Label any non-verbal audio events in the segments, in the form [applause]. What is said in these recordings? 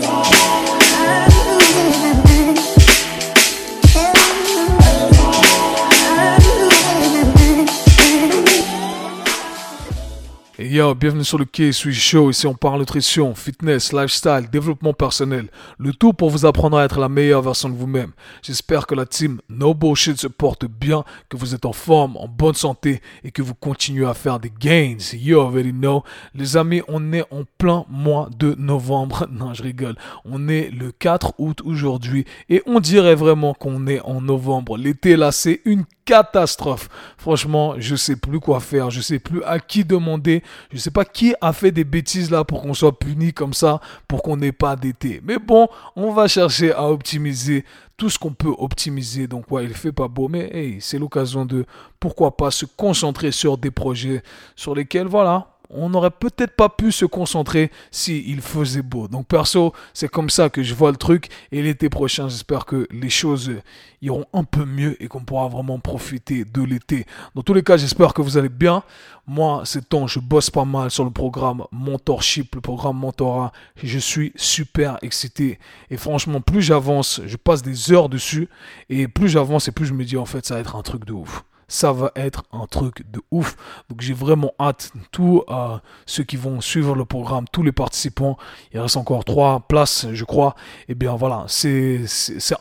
today. Yo, bienvenue sur le K-Switch Show. Ici, on parle nutrition, fitness, lifestyle, développement personnel. Le tout pour vous apprendre à être la meilleure version de vous-même. J'espère que la team No Bullshit se porte bien, que vous êtes en forme, en bonne santé et que vous continuez à faire des gains. You already know. Les amis, on est en plein mois de novembre. [laughs] Non, je rigole. On est le 4 août aujourd'hui et on dirait vraiment qu'on est en novembre. L'été là, c'est une catastrophe. Franchement, je sais plus quoi faire, je sais plus à qui demander, je sais pas qui a fait des bêtises là pour qu'on soit puni comme ça, pour qu'on n'ait pas d'été. Mais bon, on va chercher à optimiser tout ce qu'on peut optimiser. Donc ouais, il fait pas beau, mais hey, c'est l'occasion de pourquoi pas se concentrer sur des projets sur lesquels voilà, on n'aurait peut-être pas pu se concentrer s'il faisait beau. Donc perso, c'est comme ça que je vois le truc. Et l'été prochain, j'espère que les choses iront un peu mieux et qu'on pourra vraiment profiter de l'été. Dans tous les cas, j'espère que vous allez bien. Moi, ces temps, je bosse pas mal sur le programme Mentorship, le programme Mentorat. Je suis super excité. Et franchement, plus j'avance, je passe des heures dessus. Et plus j'avance et plus je me dis, en fait, ça va être un truc de ouf ça va être un truc de ouf. Donc j'ai vraiment hâte, tous euh, ceux qui vont suivre le programme, tous les participants, il reste encore trois places, je crois. Et eh bien voilà, c'est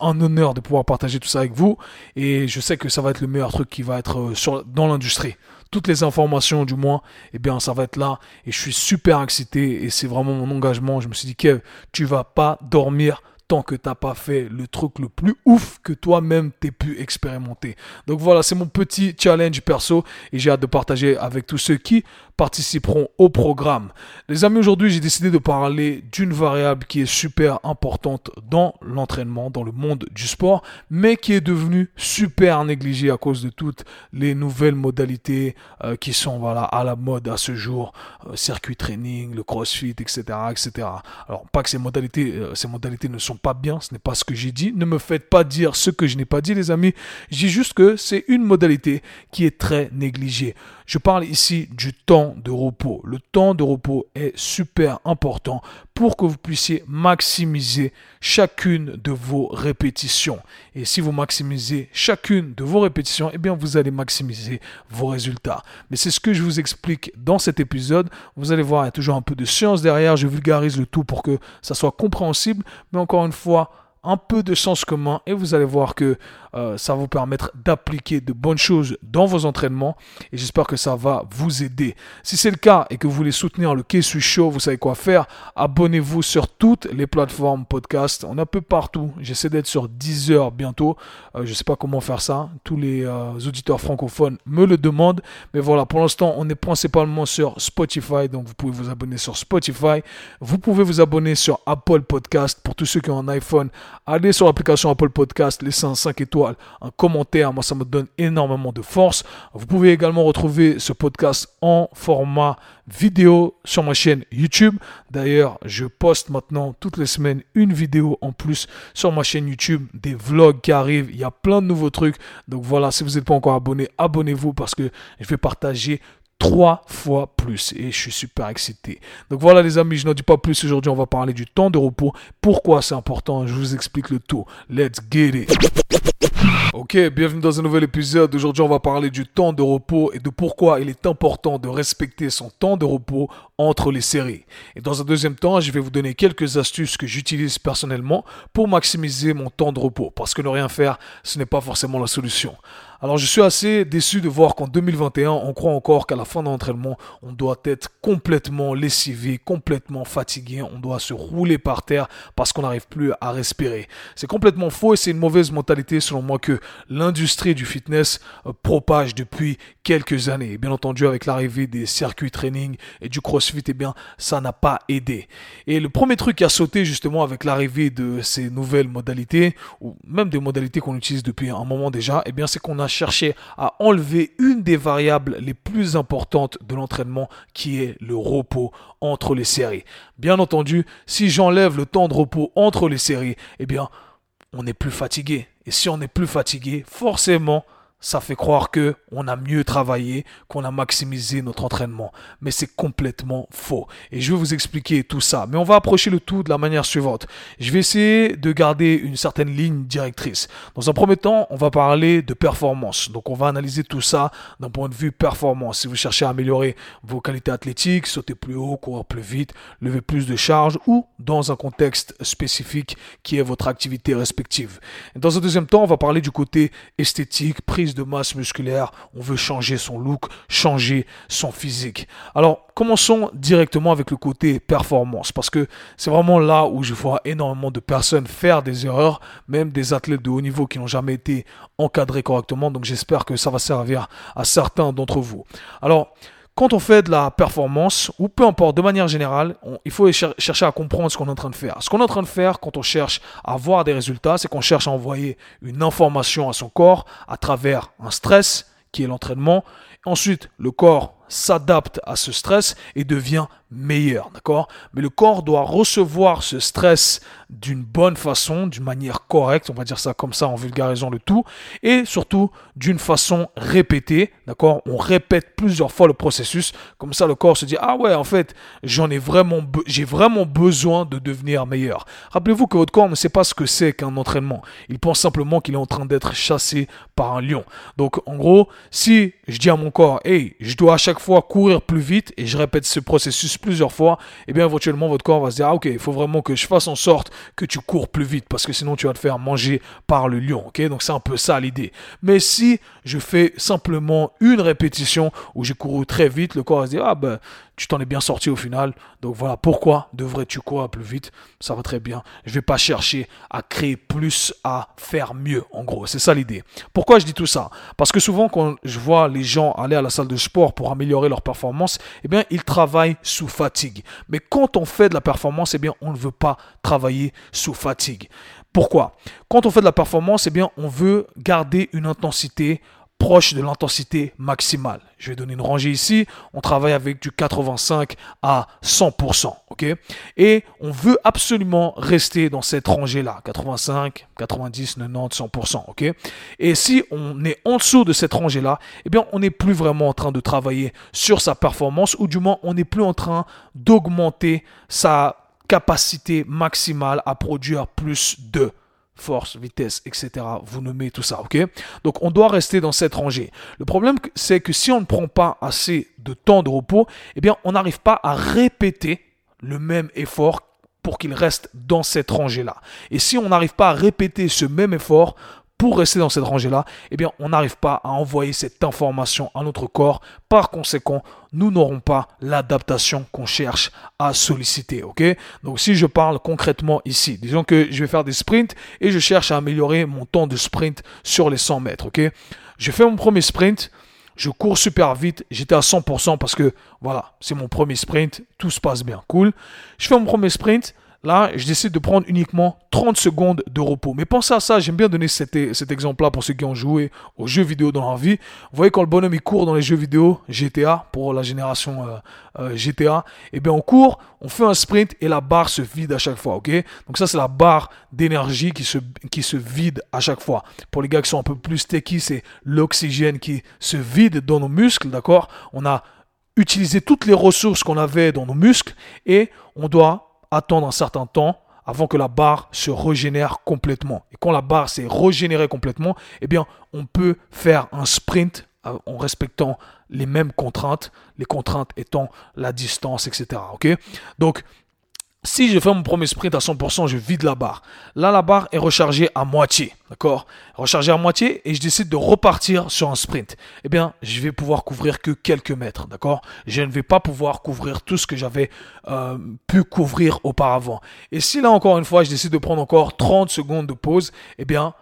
un honneur de pouvoir partager tout ça avec vous. Et je sais que ça va être le meilleur truc qui va être euh, dans l'industrie. Toutes les informations, du moins, eh bien, ça va être là. Et je suis super excité. Et c'est vraiment mon engagement. Je me suis dit, Kev, tu vas pas dormir tant que t'as pas fait le truc le plus ouf que toi-même t'aies pu expérimenter. Donc voilà, c'est mon petit challenge perso et j'ai hâte de partager avec tous ceux qui participeront au programme. Les amis, aujourd'hui, j'ai décidé de parler d'une variable qui est super importante dans l'entraînement, dans le monde du sport, mais qui est devenue super négligée à cause de toutes les nouvelles modalités euh, qui sont voilà à la mode à ce jour, euh, circuit training, le crossfit, etc., etc. Alors pas que ces modalités, euh, ces modalités ne sont pas bien, ce n'est pas ce que j'ai dit. Ne me faites pas dire ce que je n'ai pas dit, les amis. Je dis juste que c'est une modalité qui est très négligée. Je parle ici du temps de repos. Le temps de repos est super important pour que vous puissiez maximiser chacune de vos répétitions. Et si vous maximisez chacune de vos répétitions, eh bien vous allez maximiser vos résultats. Mais c'est ce que je vous explique dans cet épisode. Vous allez voir, il y a toujours un peu de science derrière. Je vulgarise le tout pour que ça soit compréhensible. Mais encore une fois, un peu de sens commun et vous allez voir que euh, ça va vous permettre d'appliquer de bonnes choses dans vos entraînements et j'espère que ça va vous aider. Si c'est le cas et que vous voulez soutenir le K-Sui Show, vous savez quoi faire. Abonnez-vous sur toutes les plateformes podcast. On est un peu partout. J'essaie d'être sur 10 heures bientôt. Euh, je ne sais pas comment faire ça. Tous les euh, auditeurs francophones me le demandent. Mais voilà, pour l'instant, on est principalement sur Spotify. Donc vous pouvez vous abonner sur Spotify. Vous pouvez vous abonner sur Apple Podcast. Pour tous ceux qui ont un iPhone, allez sur l'application Apple Podcast, laissez un 5 étoiles un commentaire. Moi, ça me donne énormément de force. Vous pouvez également retrouver ce podcast en format vidéo sur ma chaîne YouTube. D'ailleurs, je poste maintenant toutes les semaines une vidéo en plus sur ma chaîne YouTube, des vlogs qui arrivent. Il y a plein de nouveaux trucs. Donc voilà, si vous n'êtes pas encore abonné, abonnez-vous parce que je vais partager trois fois plus et je suis super excité. Donc voilà les amis, je n'en dis pas plus aujourd'hui, on va parler du temps de repos. Pourquoi c'est important? Je vous explique le tout. Let's get it. Ok, bienvenue dans un nouvel épisode. Aujourd'hui, on va parler du temps de repos et de pourquoi il est important de respecter son temps de repos entre les séries. Et dans un deuxième temps, je vais vous donner quelques astuces que j'utilise personnellement pour maximiser mon temps de repos. Parce que ne rien faire, ce n'est pas forcément la solution. Alors je suis assez déçu de voir qu'en 2021, on croit encore qu'à la fin d'un entraînement, on doit être complètement lessivé, complètement fatigué, on doit se rouler par terre parce qu'on n'arrive plus à respirer. C'est complètement faux et c'est une mauvaise mentalité selon moi que l'industrie du fitness euh, propage depuis quelques années. bien entendu, avec l'arrivée des circuits training et du crossfit, eh bien, ça n'a pas aidé. Et le premier truc qui a sauté justement avec l'arrivée de ces nouvelles modalités, ou même des modalités qu'on utilise depuis un moment déjà, eh bien, c'est qu'on a cherché à enlever une des variables les plus importantes de l'entraînement qui est le repos entre les séries. Bien entendu, si j'enlève le temps de repos entre les séries, eh bien, on est plus fatigué. Et si on est plus fatigué, forcément, ça fait croire que on a mieux travaillé, qu'on a maximisé notre entraînement. Mais c'est complètement faux. Et je vais vous expliquer tout ça. Mais on va approcher le tout de la manière suivante. Je vais essayer de garder une certaine ligne directrice. Dans un premier temps, on va parler de performance. Donc on va analyser tout ça d'un point de vue performance. Si vous cherchez à améliorer vos qualités athlétiques, sauter plus haut, courir plus vite, lever plus de charges ou dans un contexte spécifique qui est votre activité respective. dans un deuxième temps, on va parler du côté esthétique, prise de masse musculaire, on veut changer son look, changer son physique. Alors, commençons directement avec le côté performance, parce que c'est vraiment là où je vois énormément de personnes faire des erreurs, même des athlètes de haut niveau qui n'ont jamais été encadrés correctement, donc j'espère que ça va servir à certains d'entre vous. Alors, quand on fait de la performance, ou peu importe, de manière générale, il faut chercher à comprendre ce qu'on est en train de faire. Ce qu'on est en train de faire quand on cherche à avoir des résultats, c'est qu'on cherche à envoyer une information à son corps à travers un stress, qui est l'entraînement. Ensuite, le corps s'adapte à ce stress et devient meilleur, d'accord? Mais le corps doit recevoir ce stress d'une bonne façon, d'une manière correcte, on va dire ça comme ça en vulgarisant le tout, et surtout d'une façon répétée, d'accord? On répète plusieurs fois le processus, comme ça le corps se dit ah ouais en fait j'en ai vraiment j'ai vraiment besoin de devenir meilleur. Rappelez-vous que votre corps ne sait pas ce que c'est qu'un entraînement, il pense simplement qu'il est en train d'être chassé par un lion. Donc en gros, si je dis à mon corps hey je dois à chaque fois courir plus vite et je répète ce processus plusieurs fois, et eh bien éventuellement votre corps va se dire ah ok il faut vraiment que je fasse en sorte que tu cours plus vite parce que sinon tu vas te faire manger par le lion. Ok, donc c'est un peu ça l'idée. Mais si je fais simplement une répétition où j'ai couru très vite, le corps va se dire ah ben tu t'en es bien sorti au final. Donc voilà pourquoi devrais-tu courir plus vite? Ça va très bien. Je vais pas chercher à créer plus, à faire mieux. En gros, c'est ça l'idée. Pourquoi je dis tout ça? Parce que souvent quand je vois les gens aller à la salle de sport pour améliorer leur performance, eh bien ils travaillent sous fatigue. Mais quand on fait de la performance, eh bien on ne veut pas travailler sous fatigue. Pourquoi? Quand on fait de la performance, eh bien on veut garder une intensité proche de l'intensité maximale. Je vais donner une rangée ici. On travaille avec du 85 à 100%. ok? Et on veut absolument rester dans cette rangée-là. 85, 90, 90, 100%. ok? Et si on est en dessous de cette rangée-là, eh bien, on n'est plus vraiment en train de travailler sur sa performance ou du moins, on n'est plus en train d'augmenter sa capacité maximale à produire plus de force, vitesse, etc. Vous nommez tout ça, ok? Donc on doit rester dans cette rangée. Le problème, c'est que si on ne prend pas assez de temps de repos, eh bien on n'arrive pas à répéter le même effort pour qu'il reste dans cette rangée-là. Et si on n'arrive pas à répéter ce même effort pour rester dans cette rangée-là, eh bien, on n'arrive pas à envoyer cette information à notre corps. Par conséquent, nous n'aurons pas l'adaptation qu'on cherche à solliciter. Ok? Donc, si je parle concrètement ici, disons que je vais faire des sprints et je cherche à améliorer mon temps de sprint sur les 100 mètres. Ok? Je fais mon premier sprint. Je cours super vite, j'étais à 100% parce que voilà, c'est mon premier sprint, tout se passe bien, cool. Je fais mon premier sprint, Là, je décide de prendre uniquement 30 secondes de repos. Mais pensez à ça, j'aime bien donner cet, exemple-là pour ceux qui ont joué aux jeux vidéo dans leur vie. Vous voyez quand le bonhomme il court dans les jeux vidéo GTA, pour la génération euh, euh, GTA, eh bien on court, on fait un sprint et la barre se vide à chaque fois, ok? Donc ça c'est la barre d'énergie qui se, qui se vide à chaque fois. Pour les gars qui sont un peu plus techy, c'est l'oxygène qui se vide dans nos muscles, d'accord? On a utilisé toutes les ressources qu'on avait dans nos muscles et on doit attendre un certain temps avant que la barre se régénère complètement. Et quand la barre s'est régénérée complètement, eh bien, on peut faire un sprint euh, en respectant les mêmes contraintes, les contraintes étant la distance, etc. Ok? Donc, si je fais mon premier sprint à 100%, je vide la barre. Là, la barre est rechargée à moitié. D'accord? Rechargée à moitié et je décide de repartir sur un sprint. Eh bien, je vais pouvoir couvrir que quelques mètres. D'accord? Je ne vais pas pouvoir couvrir tout ce que j'avais euh, pu couvrir auparavant. Et si là, encore une fois, je décide de prendre encore 30 secondes de pause, eh bien,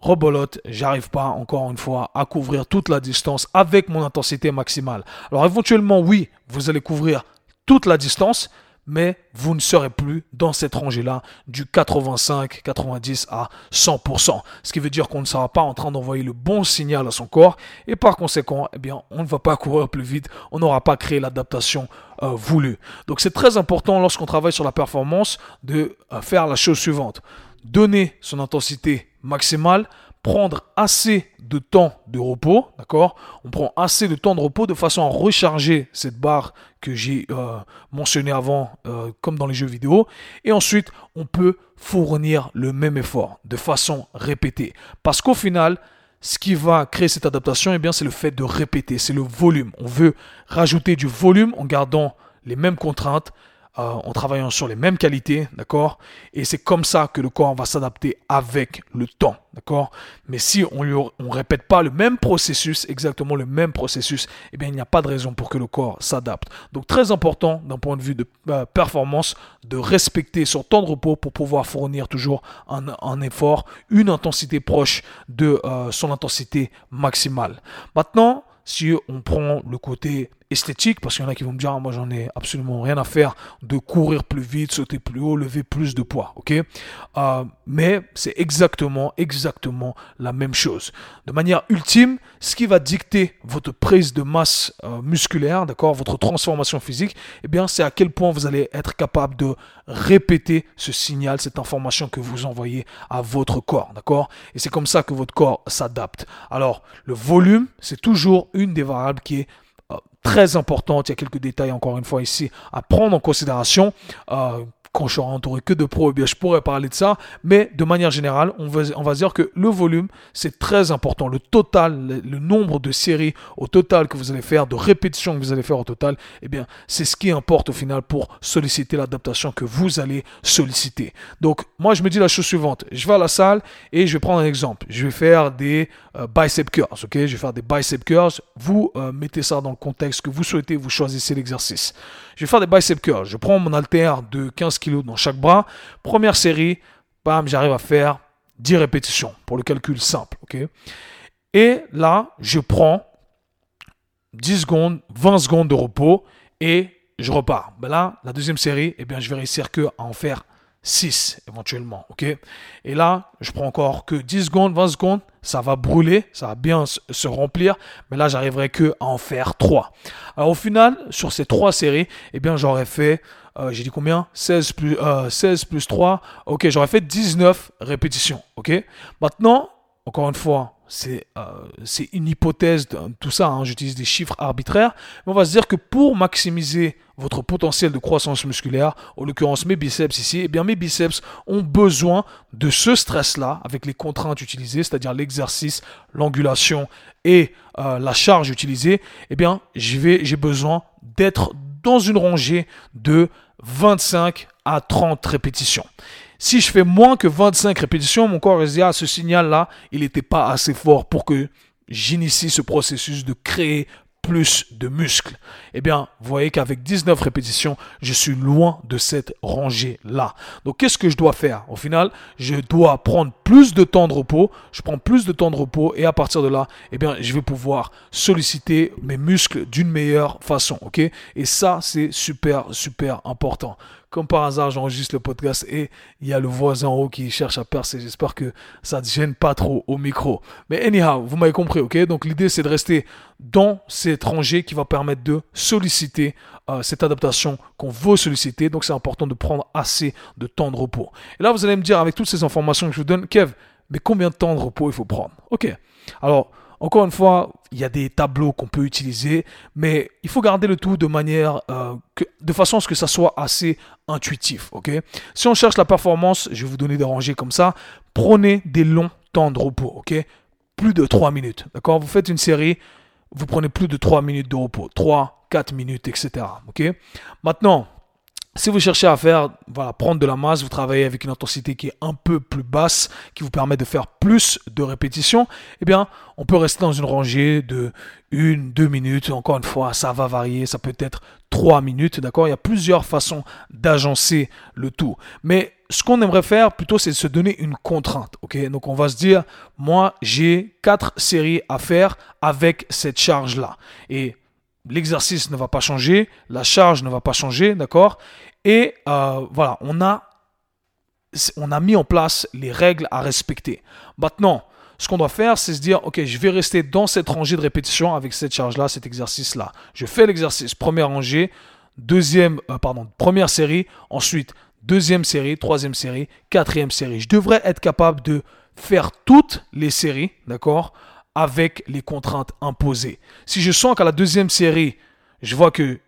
rebolote, j'arrive pas encore une fois à couvrir toute la distance avec mon intensité maximale. Alors éventuellement, oui, vous allez couvrir toute la distance, mais vous ne serez plus dans cette rangée-là du 85, 90 à 100%. Ce qui veut dire qu'on ne sera pas en train d'envoyer le bon signal à son corps et par conséquent, eh bien, on ne va pas courir plus vite, on n'aura pas créé l'adaptation euh, voulue. Donc c'est très important lorsqu'on travaille sur la performance de euh, faire la chose suivante. Donner son intensité maximale, prendre assez de temps de repos, d'accord? On prend assez de temps de repos de façon à recharger cette barre que j'ai euh, mentionnée avant, euh, comme dans les jeux vidéo. Et ensuite, on peut fournir le même effort de façon répétée. Parce qu'au final, ce qui va créer cette adaptation, eh c'est le fait de répéter, c'est le volume. On veut rajouter du volume en gardant les mêmes contraintes, euh, en travaillant sur les mêmes qualités, d'accord? Et c'est comme ça que le corps va s'adapter avec le temps, d'accord? Mais si on ne répète pas le même processus, exactement le même processus, eh bien, il n'y a pas de raison pour que le corps s'adapte. Donc, très important d'un point de vue de euh, performance, de respecter son temps de repos pour pouvoir fournir toujours un, effort, une intensité proche de euh, son intensité maximale. Maintenant, si on prend le côté esthétique, parce qu'il y en a qui vont me dire, ah, moi j'en ai absolument rien à faire de courir plus vite, sauter plus haut, lever plus de poids, ok? Euh, Mais c'est exactement, exactement la même chose. De manière ultime, ce qui va dicter votre prise de masse euh, musculaire, d'accord, votre transformation physique, eh bien c'est à quel point vous allez être capable de répéter ce signal, cette information que vous envoyez à votre corps, d'accord? Et c'est comme ça que votre corps s'adapte. Alors, le volume, c'est toujours une des variables qui est très importante. Il y a quelques détails encore une fois ici à prendre en considération. Euh, quand je serai entouré que de pros, eh je pourrais parler de ça. Mais de manière générale, on va, dire que le volume, c'est très important. Le total, le, nombre de séries au total que vous allez faire, de répétitions que vous allez faire au total, eh bien, c'est ce qui importe au final pour solliciter l'adaptation que vous allez solliciter. Donc, moi, je me dis la chose suivante. Je vais à la salle et je vais prendre un exemple. Je vais faire des euh, bicep curls, Je vais faire des bicep curls. Vous euh, mettez ça dans le contexte que vous souhaitez, vous choisissez l'exercice. Je vais faire des bicep curls. Je prends mon halter de 15 kg dans chaque bras. Première série, bam, j'arrive à faire 10 répétitions pour le calcul simple, Et là, je prends 10 secondes, 20 secondes de repos et je repars. Ben là, la deuxième série, eh bien, je vais réussir que à en faire 6 éventuellement, ok? Et là, je prends encore que 10 secondes, 20 secondes, ça va brûler, ça va bien se remplir, mais là, j'arriverai que à en faire 3. Alors au final, sur ces 3 séries, eh bien, j'aurais fait, euh, j'ai dit combien? 16 plus, 16 euh, plus 3, ok, j'aurais fait 19 répétitions, ok? Maintenant, encore une fois, c'est euh, c'est une hypothèse, de, tout ça, hein, j'utilise des chiffres arbitraires, mais on va se dire que pour maximiser votre potentiel de croissance musculaire, en l'occurrence mes biceps ici, eh bien mes biceps ont besoin de ce stress-là avec les contraintes utilisées, c'est-à-dire l'exercice, l'angulation et euh, la charge utilisée, eh bien j'ai besoin d'être dans une rangée de 25 à 30 répétitions. Si je fais moins que 25 répétitions, mon corps dit, ah, ce signal-là, il n'était pas assez fort pour que j'initie ce processus de créer plus de muscles. Eh bien, vous voyez qu'avec 19 répétitions, je suis loin de cette rangée-là. Donc, qu'est-ce que je dois faire? Au final, je dois prendre plus de temps de repos. Je prends plus de temps de repos et à partir de là, eh bien, je vais pouvoir solliciter mes muscles d'une meilleure façon. Ok? Et ça, c'est super, super important. Comme par hasard, j'enregistre le podcast et il y a le voisin en haut qui cherche à percer. J'espère que ça ne gêne pas trop au micro. Mais anyhow, vous m'avez compris, ok? Donc l'idée, c'est de rester dans cette rangée qui va permettre de solliciter euh, cette adaptation qu'on veut solliciter. Donc c'est important de prendre assez de temps de repos. Et là, vous allez me dire, avec toutes ces informations que je vous donne, Kev, mais combien de temps de repos il faut prendre? Ok. Alors, encore une fois, il y a des tableaux qu'on peut utiliser, mais il faut garder le tout de manière, euh, de façon à ce que ça soit assez intuitif, ok? Si on cherche la performance, je vais vous donner des rangées comme ça. Prenez des longs temps de repos, ok? Plus de 3 minutes, d'accord? Vous faites une série, vous prenez plus de 3 minutes de repos, 3, 4 minutes, etc. Ok? Maintenant, si vous cherchez à faire, voilà, prendre de la masse, vous travaillez avec une intensité qui est un peu plus basse, qui vous permet de faire plus de répétitions, eh bien, on peut rester dans une rangée de une, deux minutes. Encore une fois, ça va varier, ça peut être trois minutes, d'accord? Il y a plusieurs façons d'agencer le tout. Mais ce qu'on aimerait faire plutôt, c'est de se donner une contrainte, ok? Donc, on va se dire, moi, j'ai quatre séries à faire avec cette charge-là. Et l'exercice ne va pas changer, la charge ne va pas changer, d'accord? Et euh, voilà, on a, on mis en place les règles à respecter. Maintenant, ce qu'on doit faire, c'est se dire, ok, je vais rester dans cette rangée de répétition avec cette charge-là, cet exercice-là. Je fais l'exercice, première rangée, deuxième, euh, pardon, première série, ensuite deuxième série, troisième série, quatrième série. Je devrais être capable de faire toutes les séries, d'accord, avec les contraintes imposées. Si je sens qu'à la deuxième série, je vois que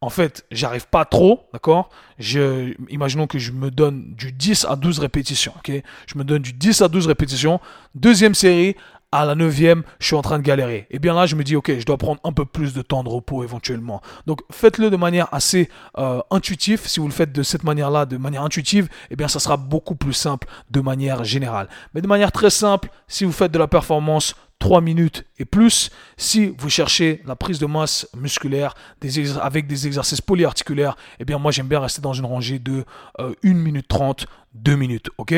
en fait, j'arrive pas trop, d'accord je, Imaginons que je me donne du 10 à 12 répétitions, ok Je me donne du 10 à 12 répétitions. Deuxième série, à la neuvième, je suis en train de galérer. Et bien là, je me dis, ok, je dois prendre un peu plus de temps de repos éventuellement. Donc, faites-le de manière assez euh, intuitive. Si vous le faites de cette manière-là, de manière intuitive, eh bien, ça sera beaucoup plus simple de manière générale. Mais de manière très simple, si vous faites de la performance 3 minutes et plus. Si vous cherchez la prise de masse musculaire avec des exercices polyarticulaires, eh bien moi j'aime bien rester dans une rangée de 1 euh, minute 30 deux minutes, ok?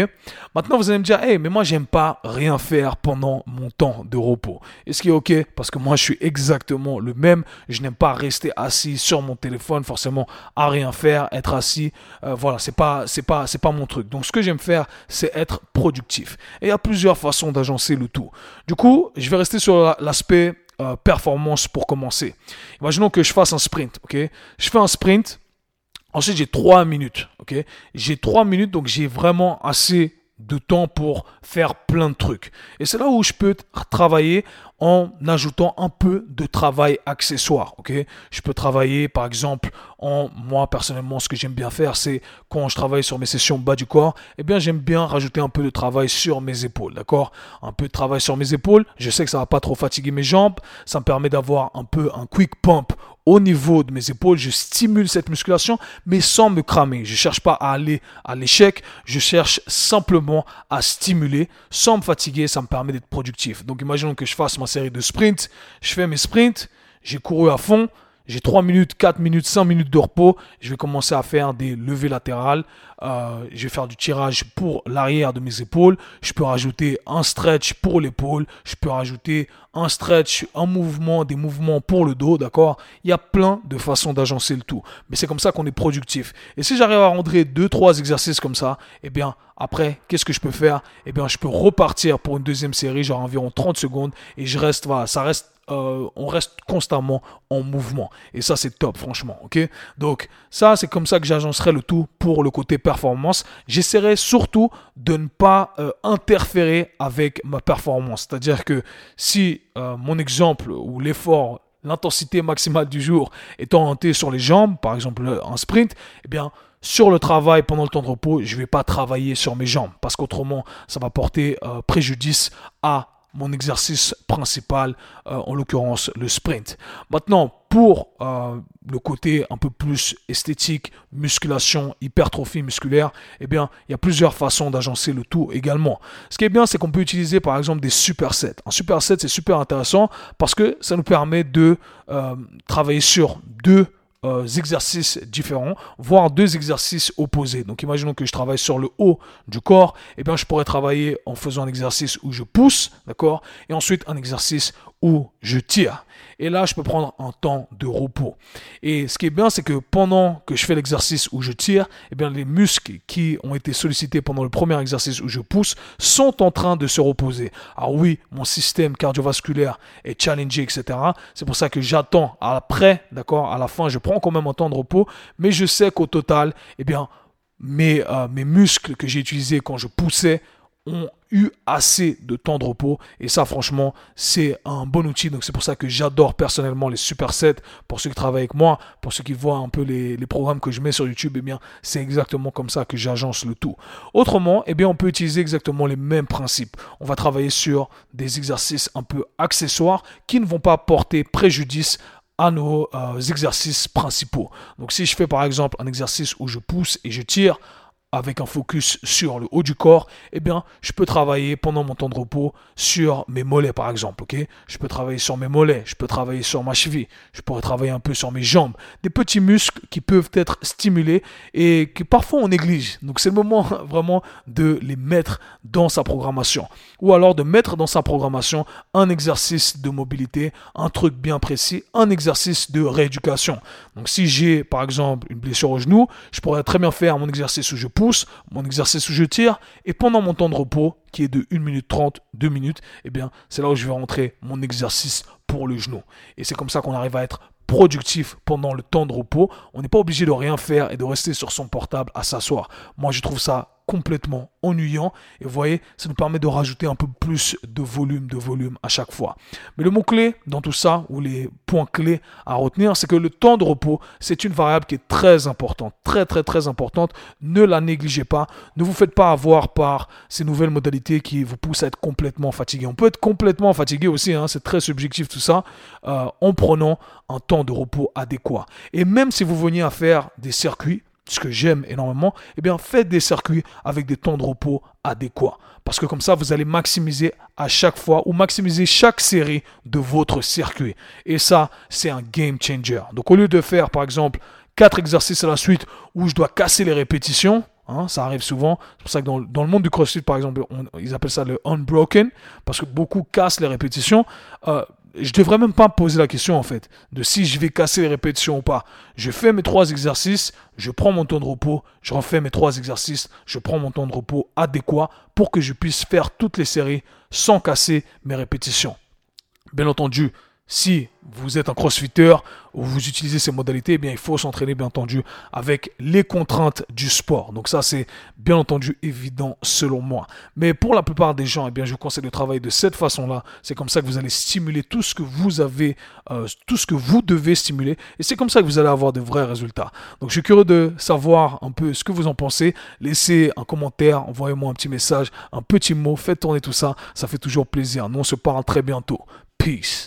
Maintenant, vous allez me dire, hey, mais moi, j'aime pas rien faire pendant mon temps de repos. est ce qui est ok? Parce que moi, je suis exactement le même. Je n'aime pas rester assis sur mon téléphone, forcément, à rien faire, être assis. Euh, voilà, c'est pas, c'est pas, c'est pas mon truc. Donc, ce que j'aime faire, c'est être productif. Et il y a plusieurs façons d'agencer le tout. Du coup, je vais rester sur l'aspect euh, performance pour commencer. Imaginons que je fasse un sprint, ok? Je fais un sprint Ensuite, j'ai trois minutes. Ok, j'ai trois minutes, donc j'ai vraiment assez de temps pour faire plein de trucs. Et c'est là où je peux travailler en ajoutant un peu de travail accessoire. Ok, je peux travailler par exemple en moi personnellement ce que j'aime bien faire c'est quand je travaille sur mes sessions bas du corps, eh bien j'aime bien rajouter un peu de travail sur mes épaules, d'accord? Un peu de travail sur mes épaules. Je sais que ça va pas trop fatiguer mes jambes, ça me permet d'avoir un peu un quick pump au niveau de mes épaules, je stimule cette musculation, mais sans me cramer. Je cherche pas à aller à l'échec, je cherche simplement à stimuler sans me fatiguer, ça me permet d'être productif. Donc imaginons que je fasse ma série de sprints, je fais mes sprints, j'ai couru à fond, j'ai 3 minutes, 4 minutes, 5 minutes de repos. Je vais commencer à faire des levées latérales. Euh, je vais faire du tirage pour l'arrière de mes épaules. Je peux rajouter un stretch pour l'épaule. Je peux rajouter un stretch, un mouvement, des mouvements pour le dos, d'accord? Il y a plein de façons d'agencer le tout. Mais c'est comme ça qu'on est productif. Et si j'arrive à rentrer 2-3 exercices comme ça, eh bien, après, qu'est-ce que je peux faire? Eh bien, je peux repartir pour une deuxième série, genre environ 30 secondes. Et je reste, voilà, ça reste euh, on reste constamment en mouvement. Et ça, c'est top, franchement. Donc, ça, c'est comme ça que j'agencerai le tout pour le côté performance. J'essaierai surtout de ne pas euh, interférer avec ma performance. C'est-à-dire que si euh, mon exemple ou l'effort, l'intensité maximale du jour est orientée sur les jambes, par exemple en sprint, eh bien, sur le travail pendant le temps de repos, je ne vais pas travailler sur mes jambes parce qu'autrement, ça va porter préjudice à mon exercice principal, euh, en l'occurrence le sprint. Maintenant, pour euh, le côté un peu plus esthétique, musculation, hypertrophie musculaire, eh bien, il y a plusieurs façons d'agencer le tout également. Ce qui est bien, c'est qu'on peut utiliser par exemple des supersets. Un superset, c'est super intéressant parce que ça nous permet de euh, travailler sur deux euh, exercices différents, voire deux exercices opposés. Donc imaginons que je travaille sur le haut du corps, et eh bien je pourrais travailler en faisant un exercice où je pousse, d'accord, et ensuite un exercice où je tire. Et là, je peux prendre un temps de repos. Et ce qui est bien, c'est que pendant que je fais l'exercice où je tire, eh les muscles qui ont été sollicités pendant le premier exercice où je pousse sont en train de se reposer. Alors oui, mon système cardiovasculaire est challengé, etc. C'est pour ça que j'attends après, d'accord, à la fin, je prends quand même un temps de repos, mais je sais qu'au total, eh bien, mes, euh, mes muscles que j'ai utilisés quand je poussais ont eu assez de temps de repos. Et ça franchement c'est un bon outil. Donc c'est pour ça que j'adore personnellement les supersets. Pour ceux qui travaillent avec moi pour ceux qui voient un peu les, programmes que je mets sur YouTube eh bien c'est exactement comme ça que j'agence le tout. Autrement eh bien on peut utiliser exactement les mêmes principes. On va travailler sur des exercices un peu accessoires qui ne vont pas porter préjudice à nos euh, exercices principaux. Donc si je fais par exemple un exercice où je pousse et je tire avec un focus sur le haut du corps, eh bien, je peux travailler pendant mon temps de repos sur mes mollets, par exemple, ok? Je peux travailler sur mes mollets, je peux travailler sur ma cheville, je pourrais travailler un peu sur mes jambes, des petits muscles qui peuvent être stimulés et que parfois on néglige. Donc, c'est le moment [laughs] vraiment de les mettre dans sa programmation. Ou alors de mettre dans sa programmation un exercice de mobilité, un truc bien précis, un exercice de rééducation. Donc, si j'ai, par exemple, une blessure au genou, je pourrais très bien faire mon exercice où je mon exercice où je tire, et pendant mon temps de repos, qui est de 1 minute 30, 2 minutes, eh bien, c'est là où je vais rentrer mon exercice pour le genou. Et c'est comme ça qu'on arrive à être productif pendant le temps de repos. On n'est pas obligé de rien faire et de rester sur son portable à s'asseoir. Moi, je trouve ça complètement ennuyant. Et vous voyez, ça nous permet de rajouter un peu plus de volume, de volume à chaque fois. Mais le mot-clé dans tout ça, ou les points clés à retenir, c'est que le temps de repos, c'est une variable qui est très importante, très très très importante. Ne la négligez pas. Ne vous faites pas avoir par ces nouvelles modalités qui vous poussent à être complètement fatigué. On peut être complètement fatigué aussi, hein, c'est très subjectif tout ça, euh, en prenant un temps de repos adéquat. Et même si vous veniez à faire des circuits, ce que j'aime énormément, eh bien faites des circuits avec des temps de repos adéquats. Parce que comme ça, vous allez maximiser à chaque fois ou maximiser chaque série de votre circuit. Et ça, c'est un game changer. Donc au lieu de faire par exemple quatre exercices à la suite où je dois casser les répétitions, hein, ça arrive souvent. C'est pour ça que dans, le monde du CrossFit, par exemple, ils appellent ça le unbroken, parce que beaucoup cassent les répétitions. Euh, je devrais même pas poser la question en fait de si je vais casser les répétitions ou pas. Je fais mes trois exercices, je prends mon temps de repos, je refais mes trois exercices, je prends mon temps de repos adéquat pour que je puisse faire toutes les séries sans casser mes répétitions. Bien entendu, si vous êtes un crossfitter ou vous utilisez ces modalités, eh bien, il faut s'entraîner, bien entendu, avec les contraintes du sport. Donc ça, c'est bien entendu évident selon moi. Mais pour la plupart des gens, eh je vous conseille de travailler de cette façon-là. C'est comme ça que vous allez stimuler tout ce que vous avez, euh, tout ce que vous devez stimuler. Et c'est comme ça que vous allez avoir de vrais résultats. Donc je suis curieux de savoir un peu ce que vous en pensez. Laissez un commentaire, envoyez-moi un petit message, un petit mot, faites tourner tout ça. Ça fait toujours plaisir. Nous, on se parle très bientôt. Peace.